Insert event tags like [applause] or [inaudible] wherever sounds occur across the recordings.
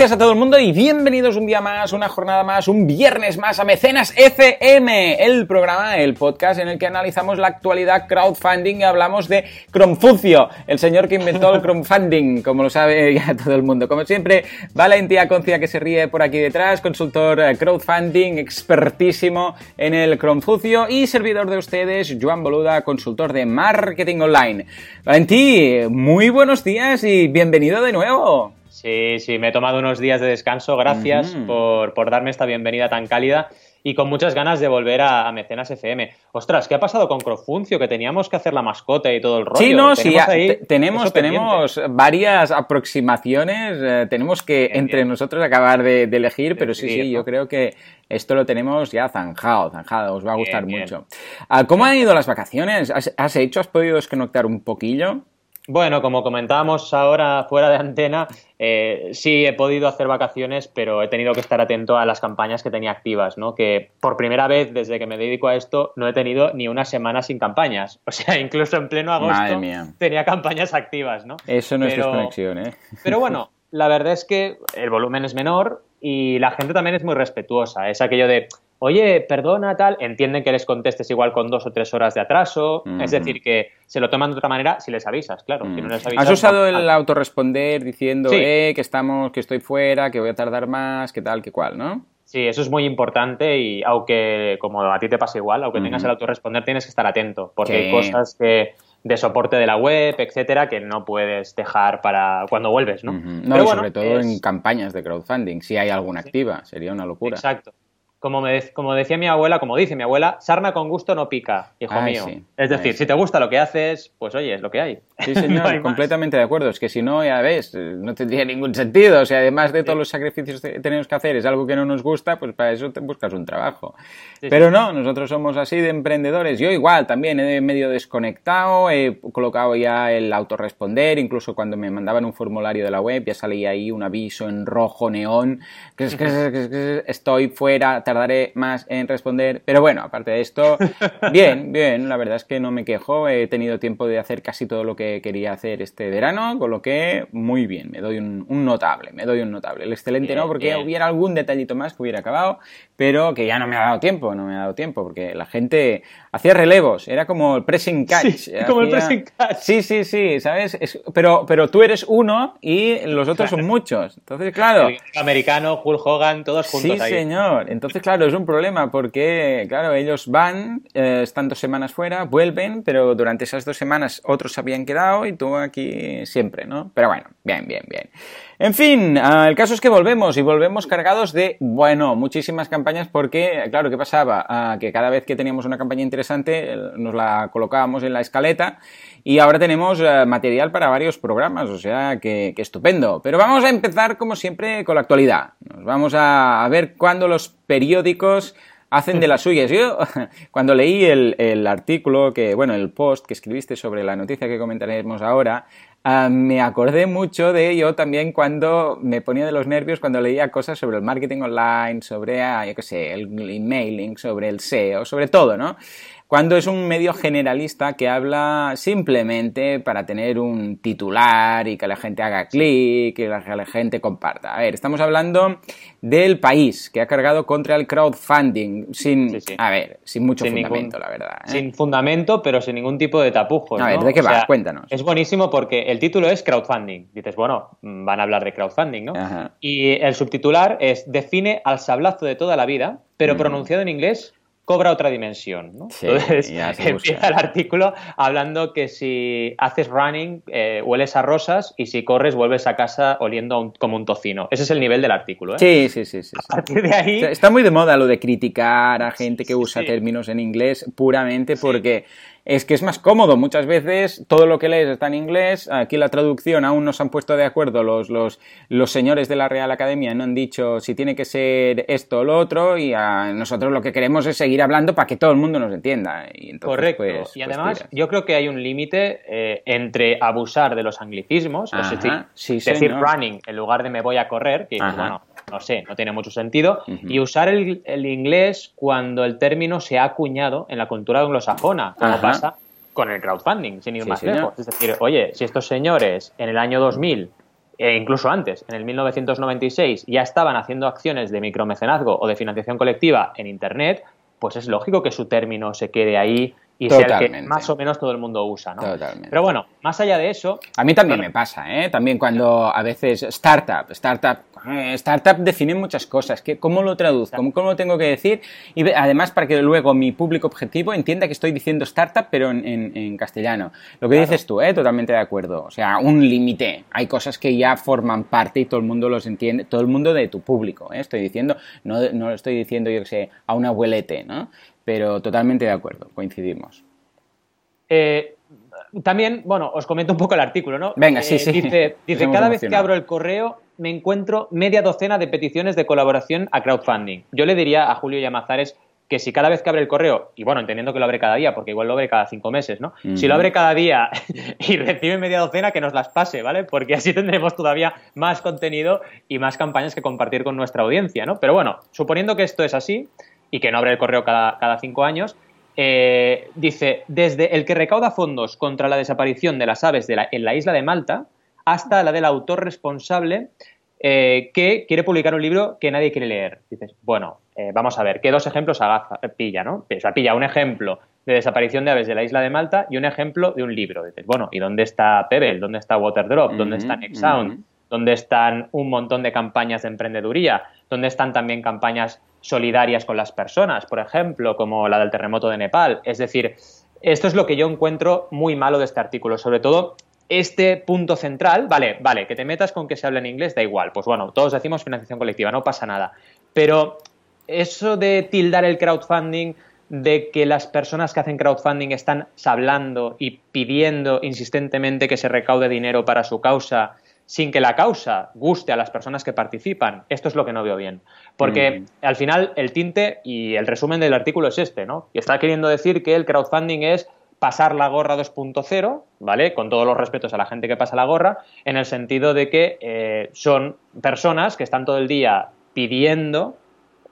días a todo el mundo y bienvenidos un día más, una jornada más, un viernes más a Mecenas FM, el programa, el podcast en el que analizamos la actualidad crowdfunding y hablamos de Cromfucio, el señor que inventó el crowdfunding, como lo sabe [laughs] ya todo el mundo. Como siempre, Valentía Concia que se ríe por aquí detrás, consultor eh, crowdfunding, expertísimo en el Cromfucio y servidor de ustedes, Joan Boluda, consultor de marketing online. Valentí, muy buenos días y bienvenido de nuevo. Sí, sí, me he tomado unos días de descanso. Gracias por, por, darme esta bienvenida tan cálida y con muchas ganas de volver a, Mecenas FM. Ostras, ¿qué ha pasado con Crofuncio? Que teníamos que hacer la mascota y todo el rollo. Sí, no, sí, tenemos, tenemos varias aproximaciones. Eh, tenemos que entre nosotros acabar de, elegir, pero sí, sí, yo creo que esto lo tenemos ya zanjado, zanjado. Os va a gustar mucho. Ah, ¿Cómo han ido las vacaciones? ¿Has, ¿Has hecho, has podido desconectar un poquillo? Bueno, como comentábamos ahora fuera de antena, eh, sí he podido hacer vacaciones, pero he tenido que estar atento a las campañas que tenía activas, ¿no? Que por primera vez desde que me dedico a esto no he tenido ni una semana sin campañas. [laughs] O sea, incluso en pleno agosto tenía campañas activas, ¿no? Eso no es desconexión, ¿eh? Pero [laughs] bueno, la verdad es que el volumen es menor y la gente también es muy respetuosa. Es aquello de, oye, perdona, tal, entienden que les contestes igual con dos o tres horas de atraso, es decir, que se lo toman de otra manera si les avisas, claro. ¿Has usado el autorresponder diciendo, eh, que estamos, que estoy fuera, que voy a tardar más, que tal, que cual, ¿no? Sí, eso es muy importante y aunque, como a ti te pasa igual, aunque tengas el autorresponder, tienes que estar atento, porque hay cosas que de soporte de la web, etcétera, que no puedes dejar para cuando vuelves, ¿no? No, sobre todo en campañas de crowdfunding, si hay alguna activa, sería una locura. Exacto como, me, como decía mi abuela, como dice mi abuela, sarna con gusto no pica, hijo mío. Es decir, si te gusta lo que haces, pues oye, es lo que hay. Sí, [laughs] señor, completamente de acuerdo. Es que si no, ya ves, no tendría ningún sentido. O sea, además de todos los sacrificios que tenemos que hacer, es algo que no nos gusta, pues para eso te buscas un trabajo. Pero no, nosotros somos así de emprendedores. Yo igual, también he medio desconectado, he colocado ya el autorresponder, incluso cuando me mandaban un formulario de la web, ya salía ahí un aviso en rojo neón, que estoy fuera tardaré más en responder. Pero bueno, aparte de esto, [laughs] bien, bien, la verdad es que no me quejo. He tenido tiempo de hacer casi todo lo que quería hacer este verano, con lo que muy bien, me doy un, notable, me doy un notable. El excelente no, porque hubiera algún detallito más que hubiera acabado, pero que ya no me ha dado tiempo, no me ha dado tiempo, porque la gente hacía relevos, era como el pressing catch. [laughs] como el pressing catch. Sí, sí, sí, ¿sabes? pero, pero tú eres uno y los otros son [laughs] muchos. Entonces, claro. El americano, Hulk Hogan, todos juntos. Sí, señor. Entonces, claro, es un problema porque, claro, ellos van, eh, están dos semanas fuera, vuelven, pero durante esas dos semanas otros habían quedado y tú aquí siempre, ¿no? Pero bueno, bien, bien, bien. En fin, ah, el caso es que volvemos y volvemos cargados de, bueno, muchísimas campañas porque, claro, ¿qué pasaba? Ah, que cada vez que teníamos una campaña interesante nos la colocábamos en la escaleta y ahora tenemos eh, material para varios programas, o sea, que, estupendo. Pero vamos a empezar, como siempre, con la actualidad. Nos vamos a, ver cuándo los periódicos hacen de las suyas. Yo, [laughs] cuando leí el, el, artículo, que, bueno, el post que escribiste sobre la noticia que comentaremos ahora, Ah, me acordé mucho de ello también cuando me ponía de los nervios cuando leía cosas sobre el marketing online, sobre, ah, yo qué sé, el emailing, sobre el SEO, sobre todo, ¿no? Cuando es un medio generalista que habla simplemente para tener un titular y que la gente haga clic y que la gente comparta. A ver, estamos hablando del país que ha cargado contra el crowdfunding sin, a ver, sin mucho fundamento, la verdad. ¿eh? Sin fundamento, pero sin ningún tipo de tapujos. A ver, ¿de qué vas? Cuéntanos. Es buenísimo porque el título es crowdfunding. Dices, bueno, van a hablar de crowdfunding, ¿no? Y el subtitular es define al sablazo de toda la vida, pero pronunciado en inglés cobra otra dimensión. ¿no? Entonces empieza el artículo hablando que si haces running eh, hueles a rosas y si corres vuelves a casa oliendo como un tocino. Ese es el nivel del artículo. ¿eh? Sí, sí, sí, sí. A partir de ahí... Está muy de moda lo de criticar a gente que usa términos en inglés puramente porque es que es más cómodo. Muchas veces todo lo que lees está en inglés. Aquí la traducción aún no se han puesto de acuerdo los, los, los señores de la Real Academia. No han dicho si tiene que ser esto o lo otro. Y a nosotros lo que queremos es seguir hablando para que todo el mundo nos entienda. Y Correcto. Pues, y pues además, yo creo que hay un límite eh, entre abusar de los anglicismos, es decir, decir running en lugar de me voy a correr, que bueno, no sé, no tiene mucho sentido, y usar el, inglés cuando el término se ha acuñado en la cultura anglosajona, como pasa con el crowdfunding, sin ir más lejos. Es decir, oye, si estos señores en el año 2000 e incluso antes, en el 1996, ya estaban haciendo acciones de micromecenazgo o de financiación colectiva en Internet, pues es lógico que su término se quede ahí y sea el que más o menos todo el mundo usa, ¿no? Totalmente. Pero bueno, más allá de eso... A mí también me pasa, ¿eh? También cuando a veces startup, startup, eh, startup define muchas cosas, ¿cómo lo traduzco? ¿Cómo, ¿Cómo, lo tengo que decir? Y además para que luego mi público objetivo entienda que estoy diciendo startup pero en, castellano. Lo que dices tú, ¿eh? Totalmente de acuerdo. O sea, un límite. Hay cosas que ya forman parte y todo el mundo los entiende, todo el mundo de tu público, ¿eh? Estoy diciendo, no, no lo estoy diciendo yo que sé, a un abuelete, ¿no? Pero totalmente de acuerdo, coincidimos. Eh, también, bueno, os comento un poco el artículo, ¿no? Venga, sí, eh, sí. Dice, [laughs] dice cada vez que abro el correo me encuentro media docena de peticiones de colaboración a crowdfunding. Yo le diría a Julio Yamazares que si cada vez que abre el correo, y bueno, entendiendo que lo abre cada día, porque igual lo abre cada cinco meses, ¿no? Si lo abre cada día [laughs] y recibe media docena, que nos las pase, ¿vale? Porque así [laughs] tendremos todavía más contenido y más campañas que compartir con nuestra audiencia, ¿no? Pero bueno, suponiendo que esto es así, y que no abre el correo cada, cada cinco años, eh, dice, desde el que recauda fondos contra la desaparición de las aves en la isla de Malta hasta la del autor responsable eh, que quiere publicar un libro que nadie quiere leer. Dices, bueno, eh, vamos a ver, ¿qué dos ejemplos agaza, pilla, no? O sea, pilla un ejemplo de desaparición de aves de la isla de Malta y un ejemplo de un libro. Dices, bueno, ¿y dónde está Pebble? ¿Dónde está Waterdrop? ¿Dónde está Next Sound? ¿Dónde están un montón de campañas de emprendeduría? ¿Dónde están también campañas solidarias con las personas, por ejemplo, como la del terremoto de Nepal. Es decir, esto es lo que yo encuentro muy malo de este artículo, sobre todo este punto central, vale, vale, que te metas con que se hable en inglés, da igual, pues bueno, todos decimos financiación colectiva, no pasa nada, pero eso de tildar el crowdfunding, de que las personas que hacen crowdfunding están hablando y pidiendo insistentemente que se recaude dinero para su causa, sin que la causa guste a las personas que participan, esto es lo que no veo bien. Porque mm. al final el tinte y el resumen del artículo es este, ¿no? Y está queriendo decir que el crowdfunding es pasar la gorra 2.0, ¿vale? Con todos los respetos a la gente que pasa la gorra, en el sentido de que eh, son personas que están todo el día pidiendo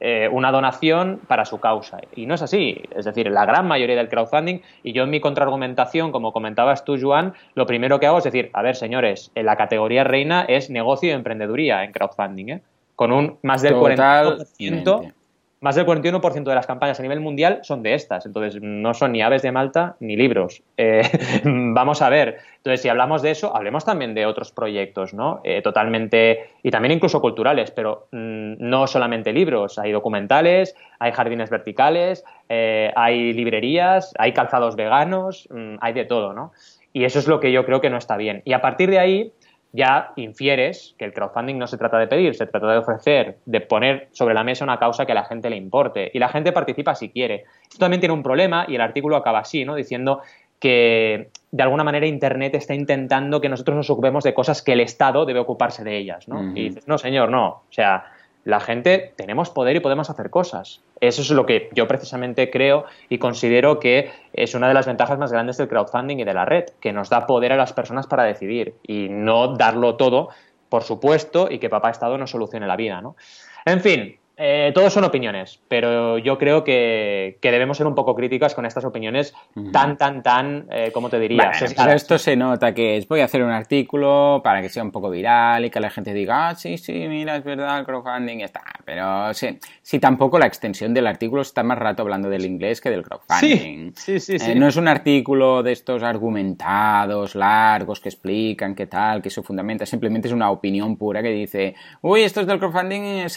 eh, una donación para su causa. Y no es así. Es decir, la gran mayoría del crowdfunding, y yo en mi contraargumentación, como comentabas tú, Joan, lo primero que hago es decir, a ver, señores, en la categoría reina es negocio y emprendeduría en crowdfunding, ¿eh? con un más del 40% más del 41% de las campañas a nivel mundial son de estas. Entonces, no son ni aves de Malta ni libros. [laughs] Eh, vamos a ver. Entonces, si hablamos de eso, hablemos también de otros proyectos, ¿no? Eh, totalmente, y también incluso culturales, pero mm, no solamente libros. Hay documentales, hay jardines verticales, eh, hay librerías, hay calzados veganos, mm, hay de todo, ¿no? Y eso es lo que yo creo que no está bien. Y a partir de ahí, ya infieres que el crowdfunding no se trata de pedir, se trata de ofrecer, de poner sobre la mesa una causa que a la gente le importe. Y la gente participa si quiere. Esto también tiene un problema y el artículo acaba así, ¿no? Diciendo que de alguna manera Internet está intentando que nosotros nos ocupemos de cosas que el Estado debe ocuparse de ellas, ¿no? Y dices, no, señor, no. O sea, la gente tenemos poder y podemos hacer cosas. Eso es lo que yo precisamente creo y considero que es una de las ventajas más grandes del crowdfunding y de la red, que nos da poder a las personas para decidir y no darlo todo, por supuesto, y que papá Estado nos solucione la vida, ¿no? En fin, eh, todos son opiniones, pero yo creo que, debemos ser un poco críticas con estas opiniones tan, tan, tan, eh, ¿cómo te diría? esto se nota que es, voy a hacer un artículo para que sea un poco viral y que la gente diga, ah, sí, sí, mira, es verdad, el crowdfunding está. Pero sí, sí, tampoco la extensión del artículo está más rato hablando del inglés que del crowdfunding. Sí, sí, sí. Eh, no es un artículo de estos argumentados, largos, que explican qué tal, que se fundamenta, simplemente es una opinión pura que dice, uy, esto es del crowdfunding, es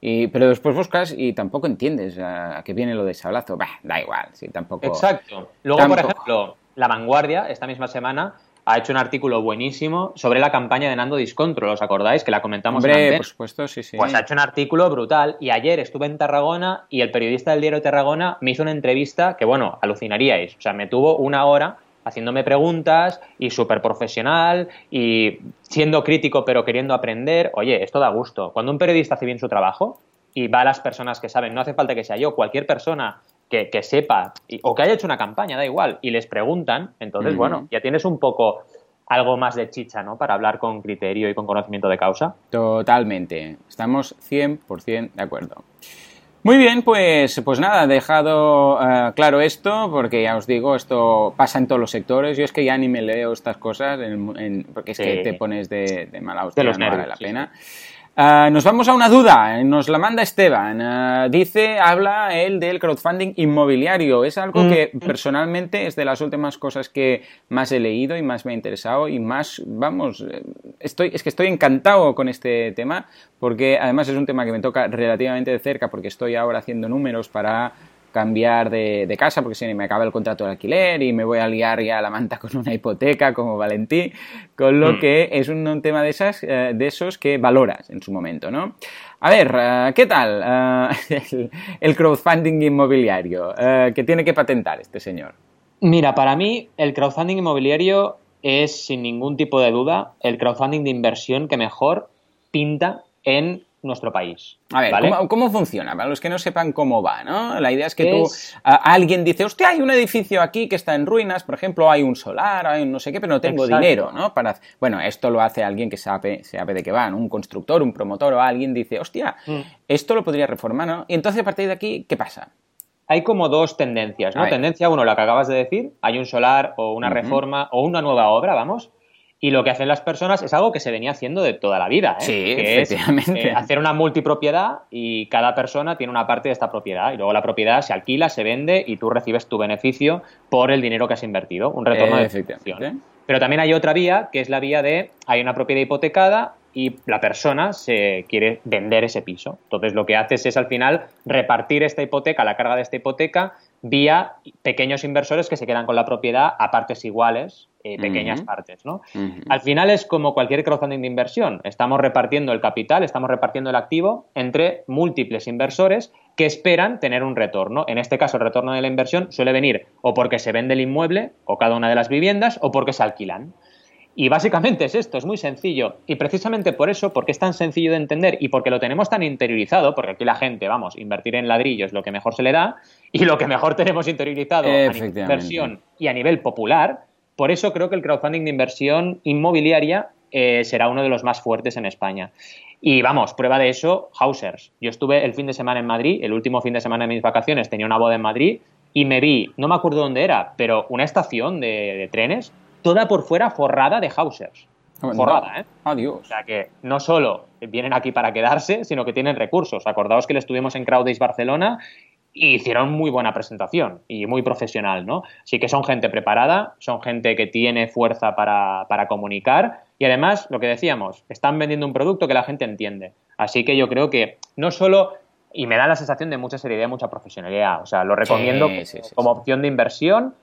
hablazo pero después buscas y tampoco entiendes a, qué viene lo de sablazo. Bah, da igual, sí, tampoco. Exacto. Luego, por ejemplo, La Vanguardia, esta misma semana, ha hecho un artículo buenísimo sobre la campaña de Nando Discontrol, ¿os acordáis? Que la comentamos Hombre, antes. por supuesto, sí, sí. Pues ha hecho un artículo brutal y ayer estuve en Tarragona y el periodista del diario Tarragona me hizo una entrevista que, bueno, alucinaríais. O sea, me tuvo una hora haciéndome preguntas y súper profesional y siendo crítico pero queriendo aprender. Oye, esto da gusto. Cuando un periodista hace bien su trabajo y va a las personas que saben, no hace falta que sea yo, cualquier persona que, sepa o que haya hecho una campaña, da igual, y les preguntan, entonces, bueno, ya tienes un poco algo más de chicha, ¿no? Para hablar con criterio y con conocimiento de causa. Totalmente. Estamos 100% de acuerdo. Muy bien, pues, pues nada, dejado uh, claro esto, porque ya os digo, esto pasa en todos los sectores. Yo es que ya ni me leo estas cosas, en, en, porque es sí. que te pones de, de mala hostia, de los no nervios, vale la sí, pena. Uh, nos vamos a una duda, nos la manda Esteban. Uh, dice, habla él del crowdfunding inmobiliario. Es algo mm. que personalmente es de las últimas cosas que más he leído y más me ha interesado y más, vamos, estoy, es que estoy encantado con este tema porque además es un tema que me toca relativamente de cerca porque estoy ahora haciendo números para cambiar de, de, casa porque si me acaba el contrato de alquiler y me voy a liar ya la manta con una hipoteca como Valentí, con lo mm. que es un, un, tema de, esas, eh, de esos que valoras en su momento, ¿no? A ver, uh, ¿qué tal uh, [laughs] el, el, crowdfunding inmobiliario uh, que tiene que patentar este señor? Mira, para mí el crowdfunding inmobiliario es sin ningún tipo de duda el crowdfunding de inversión que mejor pinta en nuestro país. A ver, ¿vale? ¿cómo, ¿cómo, funciona? Para los que no sepan cómo va, ¿no? La idea es que es... tú, a, alguien dice, hostia, hay un edificio aquí que está en ruinas, por ejemplo, hay un solar, hay un no sé qué, pero no tengo Exacto. dinero, ¿no? Para, bueno, esto lo hace alguien que sabe, sabe de qué va, ¿no? Un constructor, un promotor o alguien dice, hostia, mm. esto lo podría reformar, ¿no? Y entonces a partir de aquí, ¿qué pasa? hay como dos tendencias, ¿no? Tendencia uno, la que acabas de decir, hay un solar o una uh -huh. reforma o una nueva obra, vamos, y lo que hacen las personas es algo que se venía haciendo de toda la vida, ¿eh? Sí, que efectivamente. Es, eh, hacer una multipropiedad y cada persona tiene una parte de esta propiedad y luego la propiedad se alquila, se vende y tú recibes tu beneficio por el dinero que has invertido, un retorno de inversión. Pero también hay otra vía, que es la vía de hay una propiedad hipotecada y la persona se quiere vender ese piso. Entonces lo que haces es al final repartir esta hipoteca, la carga de esta hipoteca, vía pequeños inversores que se quedan con la propiedad a partes iguales, eh, pequeñas uh -huh. partes. ¿no? Uh -huh. Al final es como cualquier crowdfunding de inversión. Estamos repartiendo el capital, estamos repartiendo el activo entre múltiples inversores que esperan tener un retorno. En este caso, el retorno de la inversión suele venir o porque se vende el inmueble o cada una de las viviendas o porque se alquilan. Y básicamente es esto, es muy sencillo. Y precisamente por eso, porque es tan sencillo de entender y porque lo tenemos tan interiorizado, porque aquí la gente, vamos, invertir en ladrillo es lo que mejor se le da y lo que mejor tenemos interiorizado a nivel inversión y a nivel popular, por eso creo que el crowdfunding de inversión inmobiliaria eh, será uno de los más fuertes en España. Y vamos, prueba de eso, Hausers. Yo estuve el fin de semana en Madrid, el último fin de semana de mis vacaciones, tenía una boda en Madrid y me vi, no me acuerdo dónde era, pero una estación de, de trenes toda por fuera forrada de Hausers. Forrada, ¿eh? Adiós. O sea que no solo vienen aquí para quedarse, sino que tienen recursos. Acordaos que le estuvimos en Crowdays Barcelona y hicieron muy buena presentación y muy profesional, ¿no? Así que son gente preparada, son gente que tiene fuerza para, para comunicar y además, lo que decíamos, están vendiendo un producto que la gente entiende. Así que yo creo que no solo y me da la sensación de mucha seriedad mucha profesionalidad. O sea, lo recomiendo sí, sí, sí, como opción de inversión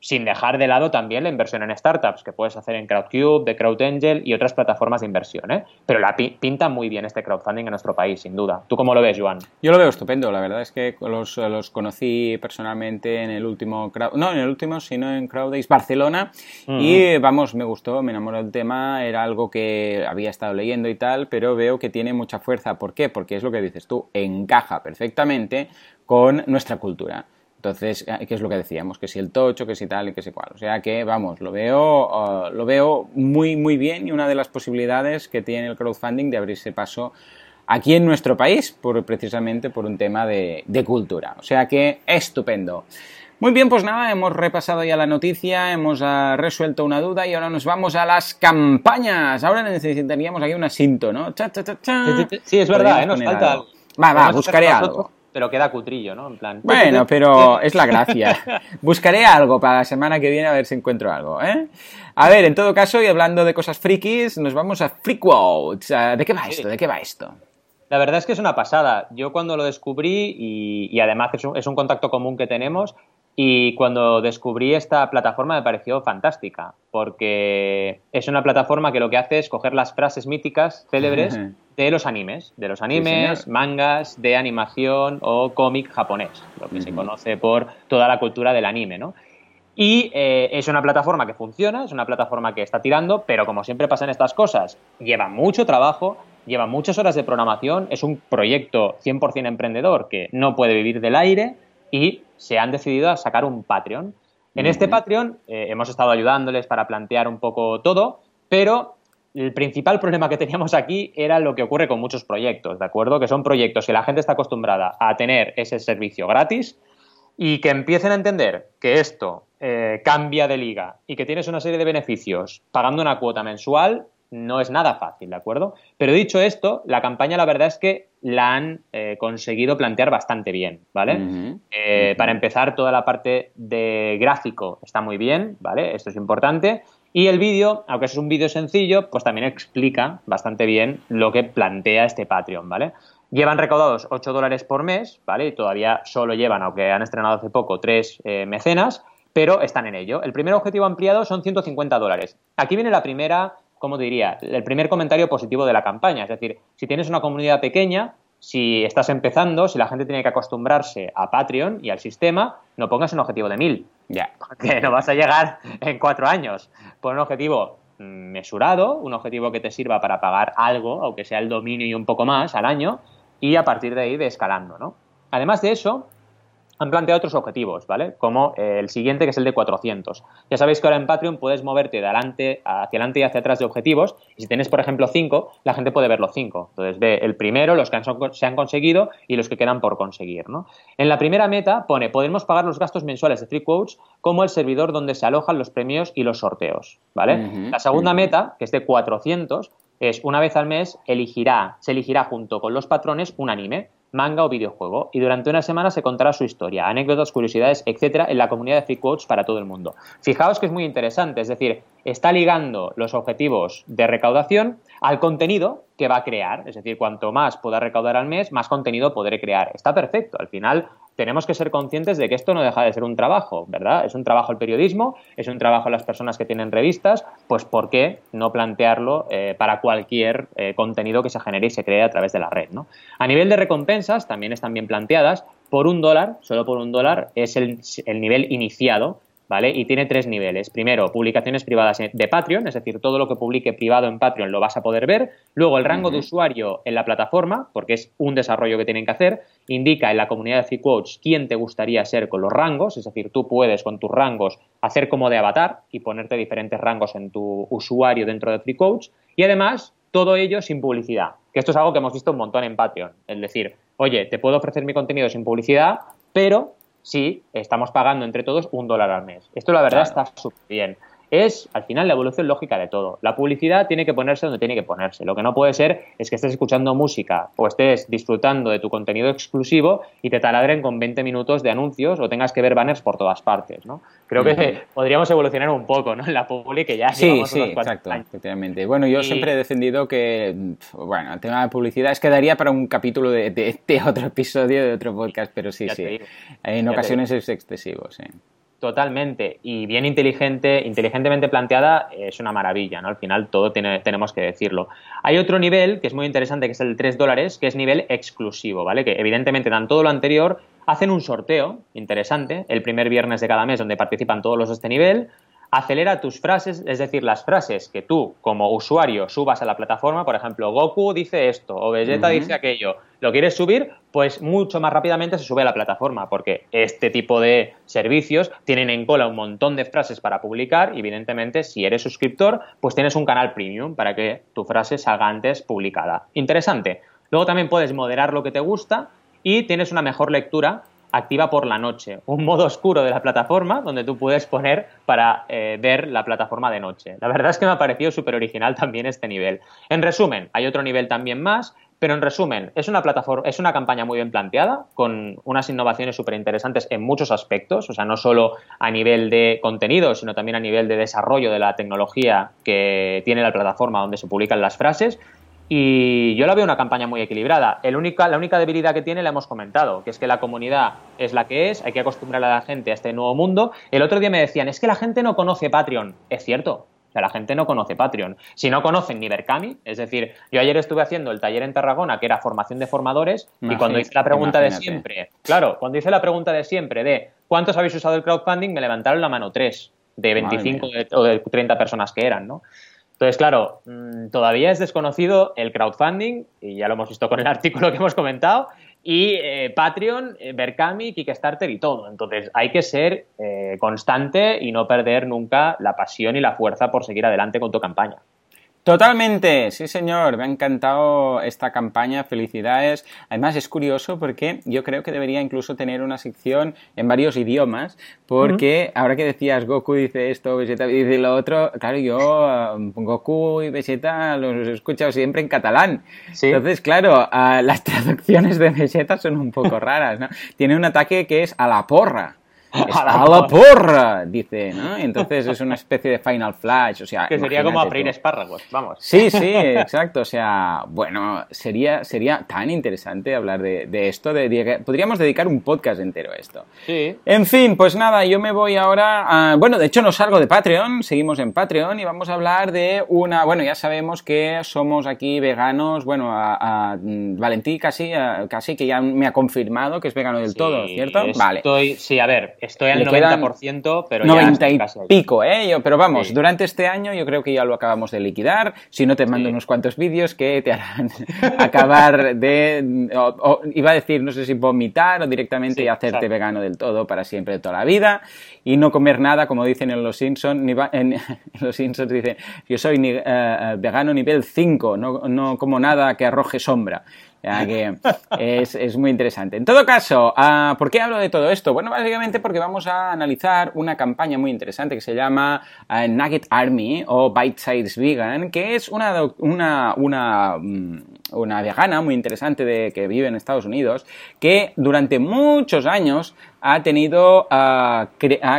sin dejar de lado también la inversión en startups que puedes hacer en Crowdcube, de CrowdAngel y otras plataformas de inversión. ¿eh? Pero la pi pinta muy bien este crowdfunding en nuestro país, sin duda. ¿Tú cómo lo ves, Joan? Yo lo veo estupendo. La verdad es que los, los conocí personalmente en el último, crowd, no en el último, sino en Crowdays Barcelona. Uh -huh. Y vamos, me gustó, me enamoró del tema. Era algo que había estado leyendo y tal, pero veo que tiene mucha fuerza. ¿Por qué? Porque es lo que dices tú, encaja perfectamente con nuestra cultura. Entonces, eh, ¿qué es lo que decíamos? Que si el tocho, que si tal y que si cual. O sea que, vamos, lo veo, uh, lo veo muy, muy bien y una de las posibilidades que tiene el crowdfunding de abrirse paso aquí en nuestro país, por, precisamente por un tema de, de cultura. O sea que, estupendo. Muy bien, pues nada, hemos repasado ya la noticia, hemos uh, resuelto una duda y ahora nos vamos a las campañas. Ahora necesitaríamos aquí un asinto, ¿no? Cha, cha, cha, sí, es verdad, ¿eh? nos falta. Algo. Va, va, buscaré algo pero queda cutrillo, ¿no? En plan. Bueno, pero es la gracia. [laughs] Buscaré algo para la semana que viene a ver si encuentro algo, ¿eh? A ver, en todo caso, y hablando de cosas frikis, nos vamos a Freakwods. ¿De qué va esto? ¿De qué va esto? La verdad es que es una pasada. Yo cuando lo descubrí, y, y además es un, es un contacto común que tenemos, y cuando descubrí esta plataforma me pareció fantástica, porque es una plataforma que lo que hace es coger las frases míticas, célebres, de los animes, de los animes, sí, mangas, de animación o cómic japonés, lo que uh -huh. se conoce por toda la cultura del anime, ¿no? Y eh, es una plataforma que funciona, es una plataforma que está tirando, pero como siempre pasa en estas cosas, lleva mucho trabajo, lleva muchas horas de programación, es un proyecto 100% emprendedor que no puede vivir del aire y se han decidido a sacar un Patreon. En este Patreon eh, hemos estado ayudándoles para plantear un poco todo, pero el principal [laughs] problema que teníamos aquí era lo que ocurre con muchos proyectos, ¿de acuerdo? Que son proyectos que la gente está acostumbrada a tener ese servicio gratis y que empiecen a entender que esto eh, cambia de liga y que tienes una serie de beneficios pagando una cuota mensual, no es nada fácil, ¿de acuerdo? Pero dicho esto, la campaña la verdad es que la han eh, conseguido plantear bastante bien, ¿vale? Eh, para empezar, toda la parte de gráfico está muy bien, ¿vale? Esto es importante. Y el vídeo, aunque es un vídeo sencillo, pues también explica bastante bien lo que plantea este Patreon, ¿vale? Llevan recaudados 8 dólares por mes, ¿vale? Y todavía solo llevan, aunque han estrenado hace poco, tres eh, mecenas, pero están en ello. El primer objetivo ampliado son 150 dólares. Aquí viene la primera ¿cómo diría? El primer comentario positivo de la campaña. Es decir, si tienes una comunidad pequeña, si estás empezando, si la gente tiene que acostumbrarse a Patreon y al sistema, no pongas un objetivo de mil. Ya. Porque no vas a llegar en cuatro años. Pon un objetivo mesurado, un objetivo que te sirva para pagar algo, aunque sea el dominio y un poco más al año, y a partir de ahí de escalando, ¿no? Además de eso, han planteado otros objetivos, ¿vale? Como eh, el siguiente, que es el de 400. Ya sabéis que ahora en Patreon puedes moverte de adelante, hacia adelante y hacia atrás de objetivos. Y si tienes, por ejemplo, 5, la gente puede ver los 5. Entonces ve el primero, los que se han conseguido y los que quedan por conseguir, ¿no? En la primera meta pone, podemos pagar los gastos mensuales de Free como el servidor donde se alojan los premios y los sorteos, ¿vale? La segunda meta, que es de 400, es una vez al mes elegirá, se elegirá junto con los patrones un anime manga o videojuego, y durante una semana se contará su historia, anécdotas, curiosidades, etcétera, en la comunidad de Free Quotes para todo el mundo. Fijaos que es muy interesante, es decir, está ligando los objetivos de recaudación al contenido que va a crear, es decir, cuanto más pueda recaudar al mes, más contenido podré crear. Está perfecto, al final tenemos que ser conscientes de que esto no deja de ser un trabajo, ¿verdad? Es un trabajo el periodismo, es un trabajo las personas que tienen revistas, pues ¿por qué no plantearlo eh, para cualquier eh, contenido que se genere y se cree a través de la red, ¿no? A nivel de recompensas también están bien planteadas, por un dólar, solo por un dólar, es el, el nivel iniciado ¿vale? Y tiene tres niveles. Primero, publicaciones privadas de Patreon, es decir, todo lo que publique privado en Patreon lo vas a poder ver. Luego, el rango de usuario en la plataforma, porque es un desarrollo que tienen que hacer. Indica en la comunidad de Free Quotes quién te gustaría ser con los rangos, es decir, tú puedes con tus rangos hacer como de avatar y ponerte diferentes rangos en tu usuario dentro de Free Quotes. Y además, todo ello sin publicidad, que esto es algo que hemos visto un montón en Patreon. Es decir, oye, te puedo ofrecer mi contenido sin publicidad, pero si estamos pagando entre todos un dólar al mes. Esto la verdad está súper bien es al final la evolución lógica de todo. La publicidad tiene que ponerse donde tiene que ponerse. Lo que no puede ser es que estés escuchando música o estés disfrutando de tu contenido exclusivo y te taladren con 20 minutos de anuncios o tengas que ver banners por todas partes, ¿no? Creo que podríamos evolucionar un poco, ¿no? En la publi que ya Sí, sí, exacto, efectivamente. Bueno, yo siempre he defendido que, bueno, el tema de publicidad es que daría para un capítulo de, de, otro episodio de otro podcast, pero sí, sí. En ocasiones es excesivo, sí. Totalmente. Y bien inteligente, inteligentemente planteada, es una maravilla, ¿no? Al final todo tiene, tenemos que decirlo. Hay otro nivel que es muy interesante, que es el de 3 dólares, que es nivel exclusivo, ¿vale? Que evidentemente dan todo lo anterior, hacen un sorteo interesante el primer viernes de cada mes donde participan todos los de este nivel acelera tus frases, es decir, las frases que tú como usuario subas a la plataforma, por ejemplo, Goku dice esto o Vegeta dice aquello, lo quieres subir, pues mucho más rápidamente se sube a la plataforma, porque este tipo de servicios tienen en cola un montón de frases para publicar y evidentemente si eres suscriptor, pues tienes un canal premium para que tu frase salga antes publicada. Interesante. Luego también puedes moderar lo que te gusta y tienes una mejor lectura activa por la noche, un modo oscuro de la plataforma donde tú puedes poner para eh, ver la plataforma de noche. La verdad es que me ha parecido súper original también este nivel. En resumen, hay otro nivel también más, pero en resumen, es una plataforma, es una campaña muy bien planteada, con unas innovaciones súper interesantes en muchos aspectos, o sea, no solo a nivel de contenido, sino también a nivel de desarrollo de la tecnología que tiene la plataforma donde se publican las frases. Y yo la veo una campaña muy equilibrada. El única, la única debilidad que tiene la hemos comentado, que es que la comunidad es la que es, hay que acostumbrar a la gente a este nuevo mundo. El otro día me decían, es que la gente no conoce Patreon. Es cierto, o sea, la gente no conoce Patreon. Si no conocen ni Berkami, es decir, yo ayer estuve haciendo el taller en Tarragona, que era formación de formadores, y cuando hice la pregunta de siempre, claro, cuando hice la pregunta de siempre de ¿cuántos habéis usado el crowdfunding? Me levantaron la mano tres, de 25 o de 30 personas que eran, ¿no? Entonces, claro, mm, todavía es desconocido el crowdfunding, y ya lo hemos visto con el [laughs] artículo que hemos comentado, y eh, Patreon, eh, Berkami, Kickstarter y todo. Entonces, hay que ser eh, constante y no perder nunca la pasión y la fuerza por seguir adelante con tu campaña. Totalmente, sí señor, me ha encantado esta campaña, felicidades. Además es curioso porque yo creo que debería incluso tener una sección en varios idiomas, porque ahora que decías Goku dice esto, Vegeta dice lo otro, claro, yo um, Goku y Vegeta los he escuchado siempre en catalán. Entonces, claro, uh, las [laughs] traducciones de Vegeta son un poco raras, ¿no? Tiene un ataque que es a la porra a la, porra, dice, ¿no? Entonces es una especie de Final Flash, o sea... Que sería como abrir espárragos, vamos. Sí, sí, exacto, o sea, bueno, sería, sería tan interesante hablar de, esto, de, podríamos dedicar un podcast entero a esto. Sí. En fin, pues nada, yo me voy ahora a... Bueno, de hecho no salgo de Patreon, seguimos en Patreon y vamos a hablar de una... Bueno, ya sabemos que somos aquí veganos, bueno, a, Valentí casi, casi que ya me ha confirmado que es vegano del todo, ¿cierto? Vale. Estoy, sí, a ver, Estoy al 90%, pero 90 y pico, ¿eh? pero vamos, durante este año yo creo que ya lo acabamos de liquidar. Si no, te mando unos cuantos vídeos que te harán [laughs] acabar de... iba a decir, no sé si vomitar o directamente y hacerte vegano del todo para siempre, de toda la vida. Y no comer nada, como dicen en Los Simpsons. [laughs] En, Los Simpsons dicen, yo soy eh, eh, vegano nivel 5, no, no como nada que arroje sombra. Que es, muy interesante. En todo caso, ah, ¿por qué hablo de todo esto? Bueno, básicamente porque vamos a analizar una campaña muy interesante que se llama ah, Nugget Army o Bite Size Vegan, que es una, una, una, mm, una vegana muy interesante de, que vive en Estados Unidos, que durante muchos años ha tenido, ha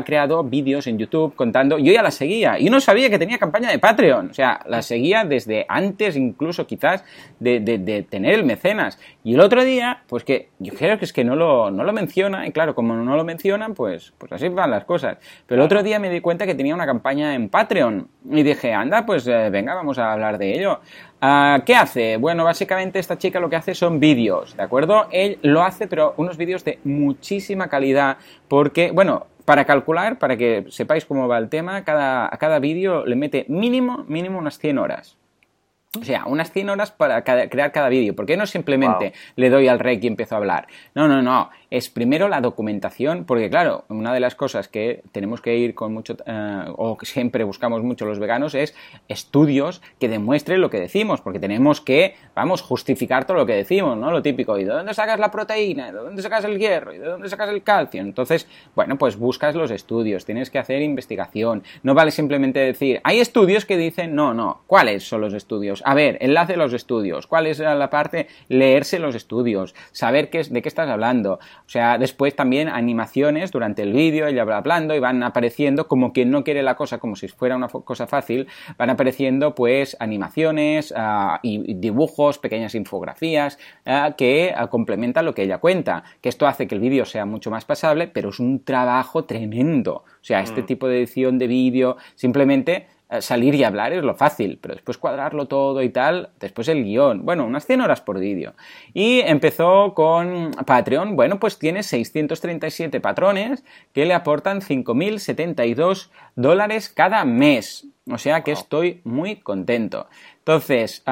creado vídeos en YouTube contando, yo ya la seguía y no sabía que tenía campaña de Patreon, o sea, la seguía desde antes incluso quizás de, de, tener el mecenas. Y el otro día, pues que yo creo que es que no lo, no lo menciona y claro, como no lo mencionan, pues, pues así van las cosas. Pero el otro día me di cuenta que tenía una campaña en Patreon y dije, anda, pues eh, venga, vamos a hablar de ello. Ah, ¿Qué hace? Bueno, básicamente esta chica lo que hace son vídeos, ¿de acuerdo? Él lo hace, pero unos vídeos de muchísima calidad, porque, bueno, para calcular, para que sepáis cómo va el tema, cada, a cada vídeo le mete mínimo, mínimo unas 100 horas. O sea, unas 100 horas para crear cada vídeo. ¿Por qué no simplemente le doy al rey y empiezo a hablar? No, no, no. Es primero la documentación, porque claro, una de las cosas que tenemos que ir con mucho, eh, o que siempre buscamos mucho los veganos, es estudios que demuestren lo que decimos, porque tenemos que, vamos, justificar todo lo que decimos, ¿no? Lo típico, ¿y de dónde sacas la proteína? ¿De dónde sacas el hierro? ¿Y de dónde sacas el calcio? Entonces, bueno, pues buscas los estudios, tienes que hacer investigación. No vale simplemente decir, hay estudios que dicen, no, no. ¿Cuáles son los estudios? A ver, enlace a los estudios. ¿Cuál es la parte? Leerse los estudios, saber qué es, de qué estás hablando. O sea, después también animaciones durante el vídeo, ella va hablando y van apareciendo como quien no quiere la cosa como si fuera una cosa fácil, van apareciendo pues animaciones ah, y dibujos, pequeñas infografías ah, que ah, complementan lo que ella cuenta. Que esto hace que el vídeo sea mucho más pasable, pero es un trabajo tremendo. O sea, este mm. tipo de edición de vídeo simplemente salir y hablar es lo fácil, pero después cuadrarlo todo y tal, después el guion, bueno, unas 100 horas por vídeo. Y empezó con Patreon, bueno, pues tiene 637 patrones que le aportan 5.072 dólares cada mes. O sea que estoy muy contento. Entonces,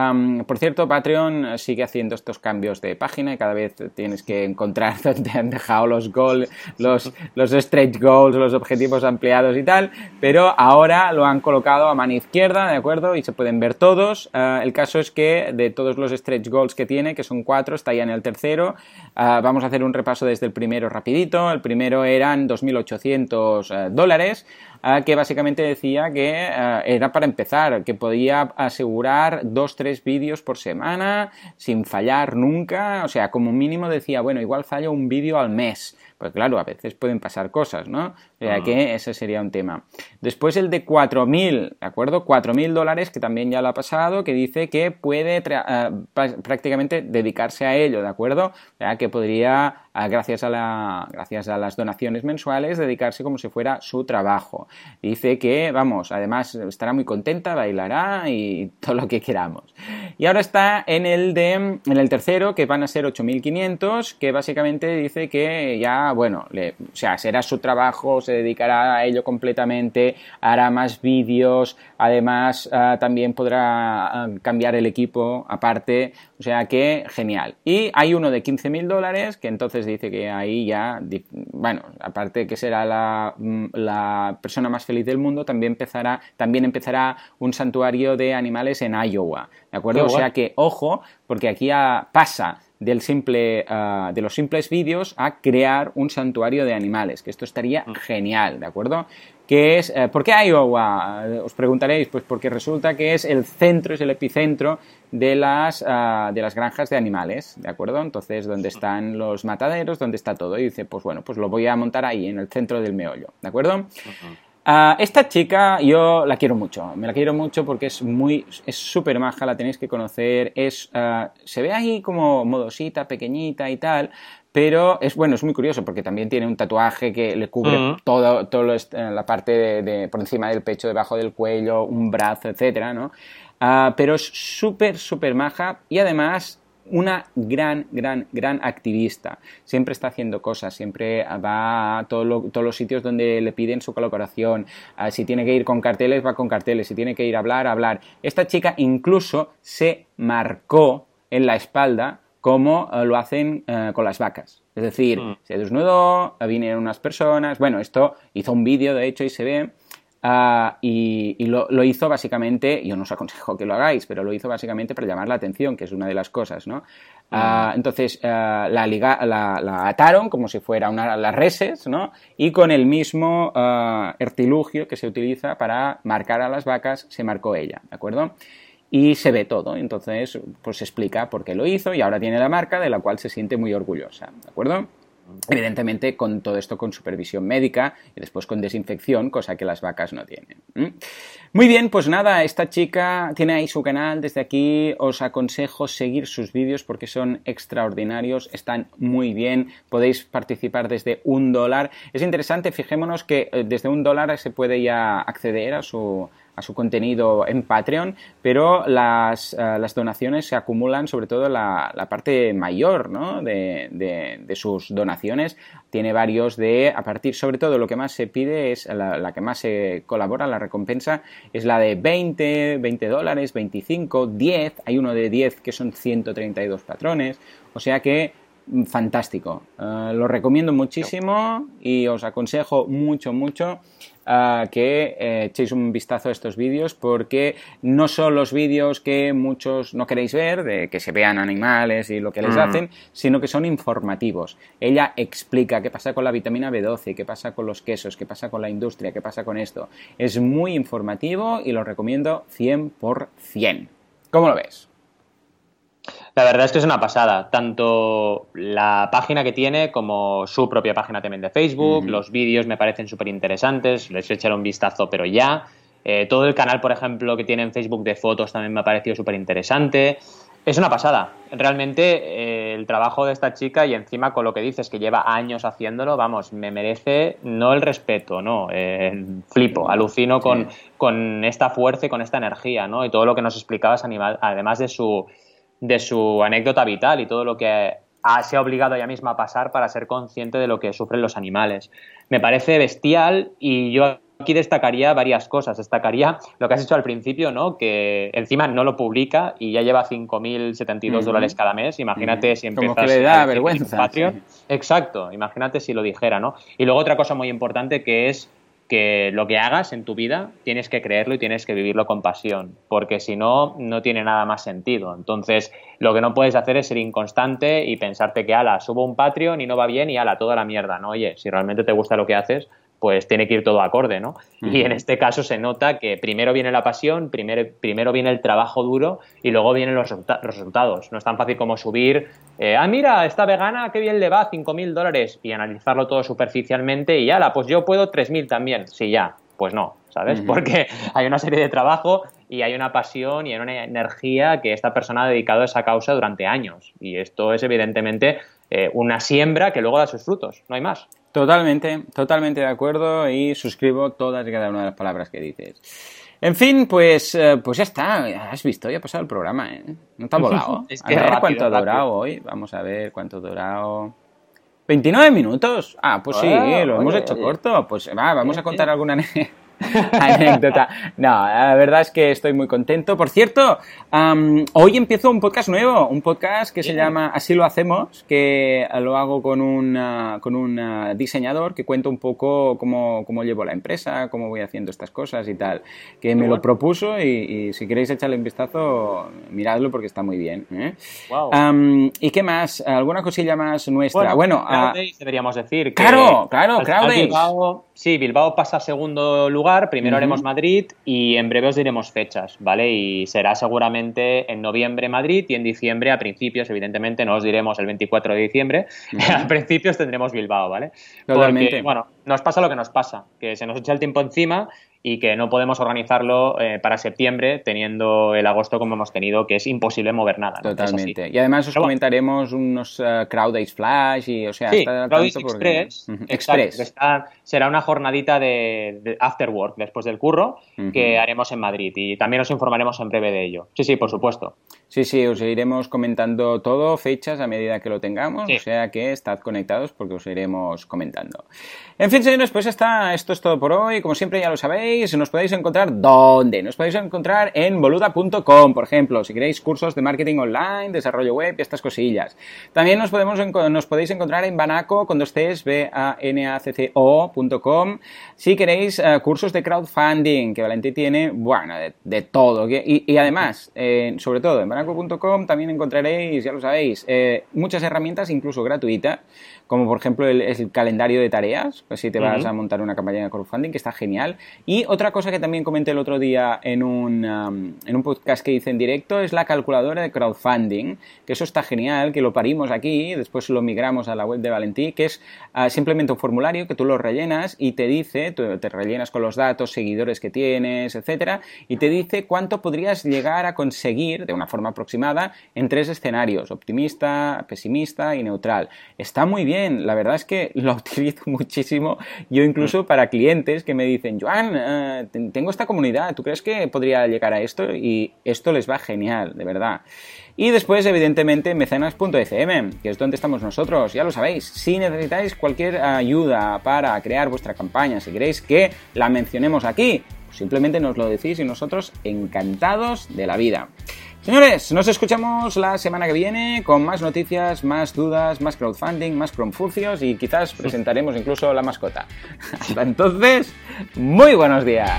por cierto, Patreon sigue haciendo estos cambios de página y cada vez tienes que encontrar [laughs] dónde han dejado los goals, los, los stretch goals, los objetivos ampliados y tal, pero ahora lo han colocado a mano izquierda, ¿de acuerdo? Y se pueden ver todos. Ah, el caso es que de todos los stretch goals que tiene, que son cuatro, está ya en el tercero. Ah, vamos a hacer un repaso desde el primero rapidito. El primero eran 2.800 eh, dólares que básicamente decía que eh, era para empezar, que podía asegurar dos, tres vídeos por semana sin fallar nunca, o sea, como mínimo decía, bueno, igual fallo un vídeo al mes. Pues claro, a veces pueden pasar cosas, ¿no? O sea que ese sería un tema. Después el de 4.000, ¿de acuerdo? 4.000 dólares, que también ya lo ha pasado, que dice que puede eh, prácticamente dedicarse a ello, ¿de acuerdo? O sea que podría, ah, gracias a, la, gracias a las donaciones mensuales, dedicarse como si fuera su trabajo. Dice que, vamos, además estará muy contenta, bailará y [laughs] todo lo que queramos. Y ahora está en el, de, en el tercero, que van a ser 8.500, que básicamente dice que ya bueno, o sea, será su trabajo, se dedicará a ello completamente, hará más vídeos, además ah, también podrá ah, cambiar el equipo aparte, o sea que genial. Y hay uno de 15.000 dólares que entonces dice que ahí ya bueno, aparte de que será la, mm, la, persona más feliz del mundo, también empezará, también empezará un santuario de animales en Iowa, ¿de acuerdo? o sea que, ojo, porque aquí pasa del simple, ah, de los simples vídeos a crear un santuario de animales, que esto estaría mm. genial, ¿de acuerdo? Que es, eh, ¿por qué Iowa? Os preguntaréis, pues porque resulta que es el centro, es el epicentro de las, ah, de las granjas de animales, ¿de acuerdo? Entonces, donde están los mataderos, donde está todo. Y dice, pues bueno, pues lo voy a montar ahí, en el centro del meollo, ¿de acuerdo? Ah, esta chica yo la quiero mucho, me la quiero mucho porque es muy, es súper maja, la tenéis que conocer, es, uh, se ve ahí como modosita, pequeñita y tal, pero es bueno, es muy curioso porque también tiene un tatuaje que le cubre todo, todo eh, la parte de, por encima del pecho, debajo del cuello, un brazo, etcétera, ¿no? Uh, pero es súper, súper maja y además una gran, gran, gran activista. Siempre está haciendo cosas, siempre va a todos los sitios donde le piden su colaboración. Ah, si tiene que ir con carteles, va con carteles. Si tiene que ir a hablar, a hablar. Esta chica incluso se marcó en la espalda como eh, lo hacen eh, con las vacas. Es decir, mm. se desnudó, vinieron unas personas. Bueno, esto hizo un vídeo, de hecho, y se ve Ah, y, lo, hizo básicamente, yo no os aconsejo que lo hagáis, pero lo hizo básicamente para llamar la atención, que es una de las cosas, ¿no? Mm. entonces ah, la, la, ataron como si fuera una las reses, ¿no? Y con el mismo artilugio que se utiliza para marcar a las vacas, se marcó ella, ¿de acuerdo? Y se ve todo, entonces pues se explica por qué lo hizo y ahora tiene la marca de la cual se siente muy orgullosa, ¿de acuerdo? Evidentemente con todo esto con supervisión médica y después con desinfección, cosa que las vacas no tienen. Muy bien, pues nada, esta chica tiene ahí su canal, desde aquí os aconsejo seguir sus vídeos porque son extraordinarios, están muy bien, podéis participar desde un dólar. Es interesante, fijémonos que eh, desde un dólar se puede ya acceder a su a su contenido en Patreon, pero las, eh, las donaciones se acumulan sobre todo la, la parte mayor ¿no? de, de, sus donaciones. Tiene varios de, a partir, sobre todo lo que más se pide es, la, que más se colabora, la recompensa, es la de 20, 20 dólares, 25, 10, hay uno de 10 que son 132 patrones, o sea que mm, fantástico. Eh, lo recomiendo muchísimo y os aconsejo mucho, mucho que eh, echéis un vistazo a estos vídeos porque no son los vídeos que muchos no queréis ver, de que se vean animales y lo que les mm. hacen, sino que son informativos. Ella explica qué pasa con la vitamina B12, qué pasa con los quesos, qué pasa con la industria, qué pasa con esto. Es muy informativo y lo recomiendo 100%. ¿Cómo lo ves? La verdad es que es una pasada, tanto la página que tiene como su propia página también de Facebook, los vídeos me parecen súper interesantes, les echar un vistazo pero ya. Eh, todo el canal, por ejemplo, que tiene en Facebook de fotos también me ha parecido súper interesante. Es una pasada. Realmente eh, el trabajo de esta chica y encima con lo que dices que lleva años haciéndolo, vamos, me merece no el respeto, no, eh, flipo, alucino con, con esta fuerza y con esta energía, ¿no? Y todo lo que nos explicabas, además de su de su anécdota vital y todo lo que se ha obligado ella misma a pasar para ser consciente de lo que sufren los animales. Me parece bestial y yo aquí destacaría varias cosas. Destacaría lo que has hecho al principio, ¿no? Que encima no lo publica y ya lleva 5.072 dólares cada mes. Imagínate si empiezas... Como que le da vergüenza. Exacto. Imagínate si lo dijera, ¿no? Y luego otra cosa muy importante que es que lo que hagas en tu vida tienes que creerlo y tienes que vivirlo con pasión, porque si no, no tiene nada más sentido. Entonces, lo que no puedes hacer es ser inconstante y pensarte que, ala, subo un Patreon y no va bien y ala, toda la mierda, ¿no? Oye, si realmente te gusta lo que haces, pues tiene que ir todo acorde, ¿no? Y en este caso se nota que primero viene la pasión, primero, primero viene el trabajo duro y luego vienen los resultados. No es tan fácil como subir, eh, ah, mira, esta vegana, qué bien le va, 5.000 dólares, y analizarlo todo superficialmente y ya, la, pues yo puedo 3.000 también. Sí, ya, pues no, ¿sabes? Porque hay una serie de trabajo y hay una pasión y hay una energía que esta persona ha dedicado a esa causa durante años. Y esto es evidentemente eh, una siembra que luego da sus frutos, no hay más. Totalmente, totalmente de acuerdo y suscribo todas y cada una de las palabras que dices. En fin, pues, eh, pues ya está. Has visto, ya ha pasado el programa, ¿eh? No te ha volado. [laughs] es que a ver cuánto ha durado hoy. Vamos a ver cuánto ha durado. 29 minutos. Ah, pues sí, lo hemos hecho corto. Pues va, vamos a contar alguna [laughs] [laughs] Anécdota. No, la verdad es que estoy muy contento. Por cierto, hoy empiezo un podcast nuevo, un podcast que se llama Así lo hacemos, que lo hago con un, con un diseñador que cuenta un poco cómo, cómo, llevo la empresa, cómo voy haciendo estas cosas y tal. Que me lo propuso y, si queréis echarle un vistazo, miradlo porque está muy bien. ¿eh? ¿Y qué más? ¿Alguna cosilla más nuestra? Bueno, bueno deberíamos decir. claro, claro, Crowdays. sí, Bilbao pasa a segundo lugar, primero haremos Madrid y en breve os diremos fechas, ¿vale? Y será seguramente en noviembre Madrid y en diciembre a principios, evidentemente no os diremos el 24 de diciembre, [laughs] a principios tendremos Bilbao, ¿vale? Totalmente. Porque, bueno, nos pasa lo que nos pasa, que se nos echa el tiempo encima y que no podemos organizarlo eh, para septiembre teniendo el agosto como hemos tenido, que es imposible mover nada. Totalmente. Y además os comentaremos unos uh, Crowd Days Flash y, o sea, sí, Crowd Days Express. Express. será una jornadita de, after work después del curro que haremos en Madrid y también os informaremos en breve de ello. Sí, sí, por supuesto. Sí, sí, os iremos comentando todo, fechas a medida que lo tengamos, o sea que estad conectados porque os iremos comentando. En fin, señores, pues está, esto es todo por hoy. Como siempre ya lo sabéis, nos podéis encontrar ¿dónde? Nos podéis encontrar en boluda.com, por ejemplo, si queréis cursos de marketing online, desarrollo web y estas cosillas. También nos, podemos, nos podéis encontrar en Banaco, cuando estés, b a n a c c ocom si queréis eh, cursos de crowdfunding, que Valentín tiene, bueno, de, todo. Y, además, eh, sobre todo en banaco.com también encontraréis, ya lo sabéis, eh, muchas herramientas, incluso gratuitas, como por ejemplo el, el calendario de tareas, pues si te vas a montar una campaña de crowdfunding, que está genial. Y otra cosa que también comenté el otro día en un, um, en un podcast que hice en directo es la calculadora de crowdfunding, que eso está genial, que lo parimos aquí, después lo migramos a la web de Valentí, que es uh, simplemente un formulario que tú lo rellenas y te dice, tú te rellenas con los datos, seguidores que tienes, etcétera, y te dice cuánto podrías llegar a conseguir de una forma aproximada en tres escenarios, optimista, pesimista y neutral. Está muy bien la verdad es que lo [laughs] utilizo muchísimo. Yo incluso para clientes que me dicen, Joan, eh, tengo esta comunidad, ¿tú crees que podría llegar a esto? Y esto les va genial, de verdad. Y después, evidentemente, mecenas.fm, que es donde estamos nosotros, ya lo sabéis. Si necesitáis cualquier ayuda para crear vuestra campaña, si queréis que la mencionemos aquí, simplemente nos lo decís y nosotros encantados de la vida. Señores, nos escuchamos la semana que viene con más noticias, más dudas, más crowdfunding, más cromfurcios y quizás presentaremos incluso la mascota. [laughs] Hasta entonces, muy buenos días.